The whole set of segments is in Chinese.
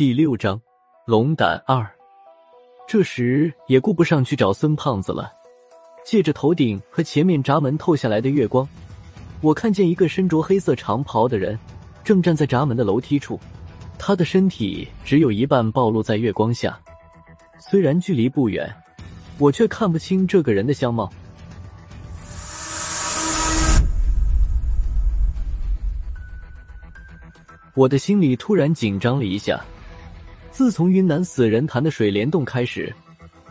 第六章龙胆二。这时也顾不上去找孙胖子了，借着头顶和前面闸门透下来的月光，我看见一个身着黑色长袍的人正站在闸门的楼梯处，他的身体只有一半暴露在月光下，虽然距离不远，我却看不清这个人的相貌。我的心里突然紧张了一下。自从云南死人潭的水帘洞开始，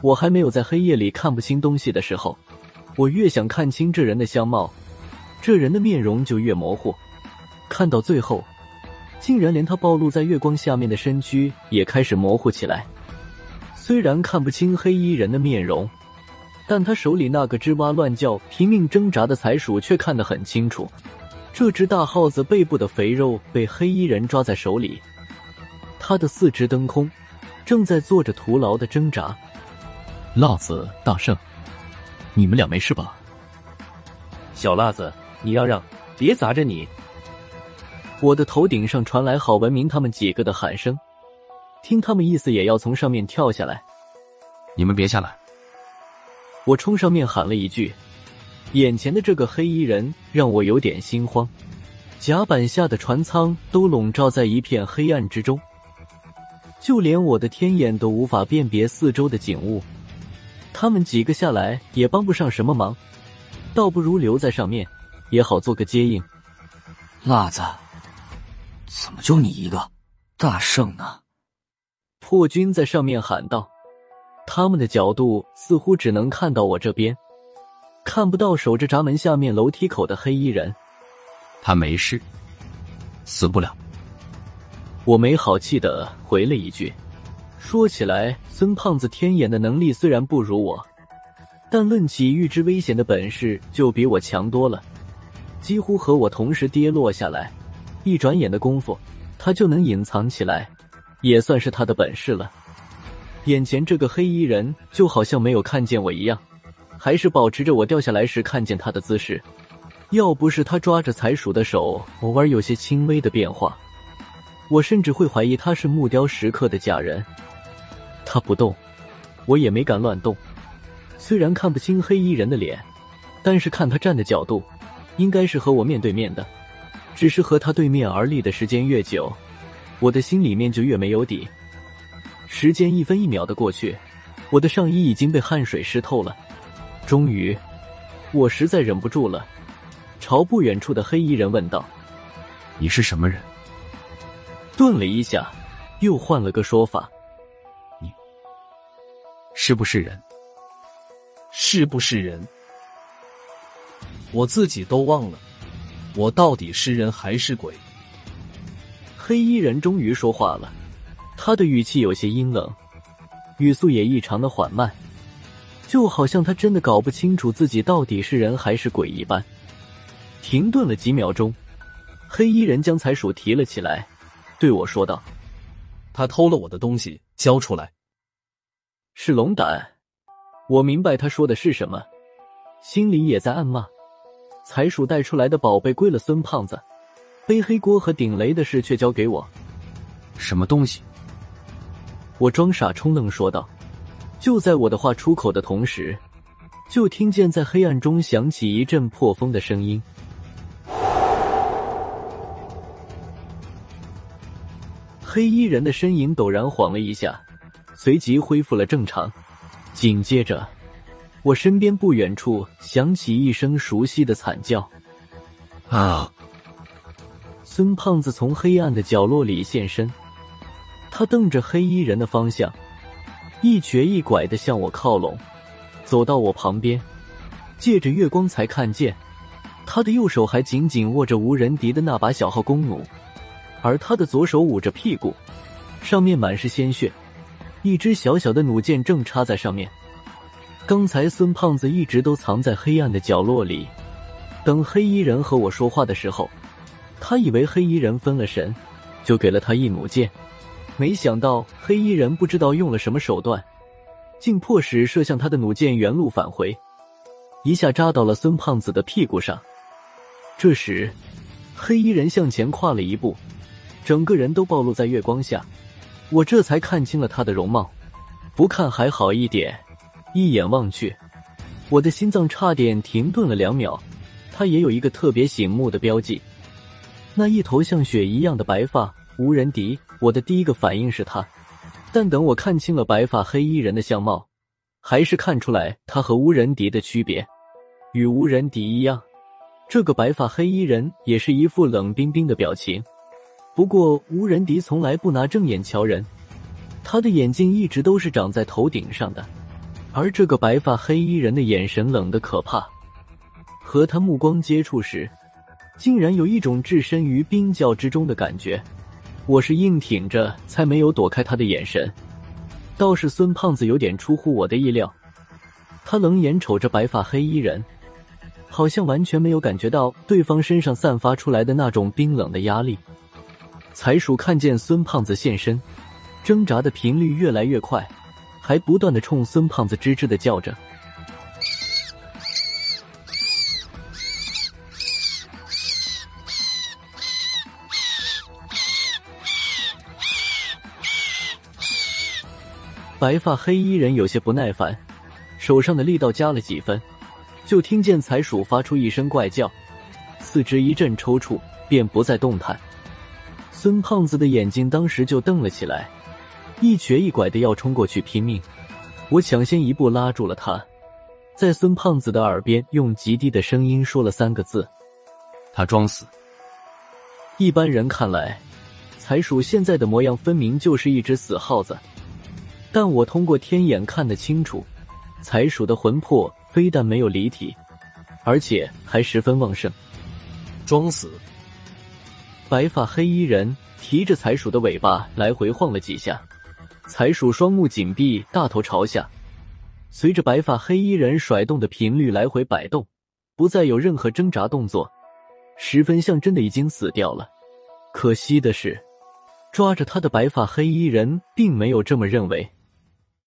我还没有在黑夜里看不清东西的时候。我越想看清这人的相貌，这人的面容就越模糊。看到最后，竟然连他暴露在月光下面的身躯也开始模糊起来。虽然看不清黑衣人的面容，但他手里那个吱哇乱叫、拼命挣扎的财鼠却看得很清楚。这只大耗子背部的肥肉被黑衣人抓在手里。他的四肢蹬空，正在做着徒劳的挣扎。辣子、大圣，你们俩没事吧？小辣子，你要让，别砸着你！我的头顶上传来郝文明他们几个的喊声，听他们意思也要从上面跳下来。你们别下来！我冲上面喊了一句。眼前的这个黑衣人让我有点心慌，甲板下的船舱都笼罩在一片黑暗之中。就连我的天眼都无法辨别四周的景物，他们几个下来也帮不上什么忙，倒不如留在上面，也好做个接应。辣子，怎么就你一个大圣呢？破军在上面喊道：“他们的角度似乎只能看到我这边，看不到守着闸门下面楼梯口的黑衣人。他没事，死不了。”我没好气的回了一句：“说起来，孙胖子天眼的能力虽然不如我，但论起预知危险的本事就比我强多了。几乎和我同时跌落下来，一转眼的功夫，他就能隐藏起来，也算是他的本事了。眼前这个黑衣人就好像没有看见我一样，还是保持着我掉下来时看见他的姿势。要不是他抓着财鼠的手偶尔有些轻微的变化。”我甚至会怀疑他是木雕石刻的假人。他不动，我也没敢乱动。虽然看不清黑衣人的脸，但是看他站的角度，应该是和我面对面的。只是和他对面而立的时间越久，我的心里面就越没有底。时间一分一秒的过去，我的上衣已经被汗水湿透了。终于，我实在忍不住了，朝不远处的黑衣人问道：“你是什么人？”顿了一下，又换了个说法：“你是不是人？是不是人？我自己都忘了，我到底是人还是鬼？”黑衣人终于说话了，他的语气有些阴冷，语速也异常的缓慢，就好像他真的搞不清楚自己到底是人还是鬼一般。停顿了几秒钟，黑衣人将财鼠提了起来。对我说道：“他偷了我的东西，交出来。”是龙胆。我明白他说的是什么，心里也在暗骂：财鼠带出来的宝贝归了孙胖子，背黑锅和顶雷的事却交给我。什么东西？我装傻充愣说道。就在我的话出口的同时，就听见在黑暗中响起一阵破风的声音。黑衣人的身影陡然晃了一下，随即恢复了正常。紧接着，我身边不远处响起一声熟悉的惨叫：“啊！”孙胖子从黑暗的角落里现身，他瞪着黑衣人的方向，一瘸一拐的向我靠拢，走到我旁边，借着月光才看见，他的右手还紧紧握着无人敌的那把小号弓弩。而他的左手捂着屁股，上面满是鲜血，一只小小的弩箭正插在上面。刚才孙胖子一直都藏在黑暗的角落里，等黑衣人和我说话的时候，他以为黑衣人分了神，就给了他一弩箭。没想到黑衣人不知道用了什么手段，竟迫使射向他的弩箭原路返回，一下扎到了孙胖子的屁股上。这时，黑衣人向前跨了一步。整个人都暴露在月光下，我这才看清了他的容貌，不看还好一点，一眼望去，我的心脏差点停顿了两秒。他也有一个特别醒目的标记，那一头像雪一样的白发，无人敌。我的第一个反应是他，但等我看清了白发黑衣人的相貌，还是看出来他和无人敌的区别。与无人敌一样，这个白发黑衣人也是一副冷冰冰的表情。不过，无人敌从来不拿正眼瞧人，他的眼睛一直都是长在头顶上的，而这个白发黑衣人的眼神冷得可怕。和他目光接触时，竟然有一种置身于冰窖之中的感觉。我是硬挺着才没有躲开他的眼神。倒是孙胖子有点出乎我的意料，他冷眼瞅着白发黑衣人，好像完全没有感觉到对方身上散发出来的那种冰冷的压力。财鼠看见孙胖子现身，挣扎的频率越来越快，还不断的冲孙胖子吱吱的叫着。白发黑衣人有些不耐烦，手上的力道加了几分，就听见财鼠发出一声怪叫，四肢一阵抽搐，便不再动弹。孙胖子的眼睛当时就瞪了起来，一瘸一拐的要冲过去拼命。我抢先一步拉住了他，在孙胖子的耳边用极低的声音说了三个字：“他装死。”一般人看来，财鼠现在的模样分明就是一只死耗子。但我通过天眼看得清楚，财鼠的魂魄非但没有离体，而且还十分旺盛。装死！白发黑衣人提着财鼠的尾巴来回晃了几下，财鼠双目紧闭，大头朝下，随着白发黑衣人甩动的频率来回摆动，不再有任何挣扎动作，十分像真的已经死掉了。可惜的是，抓着他的白发黑衣人并没有这么认为。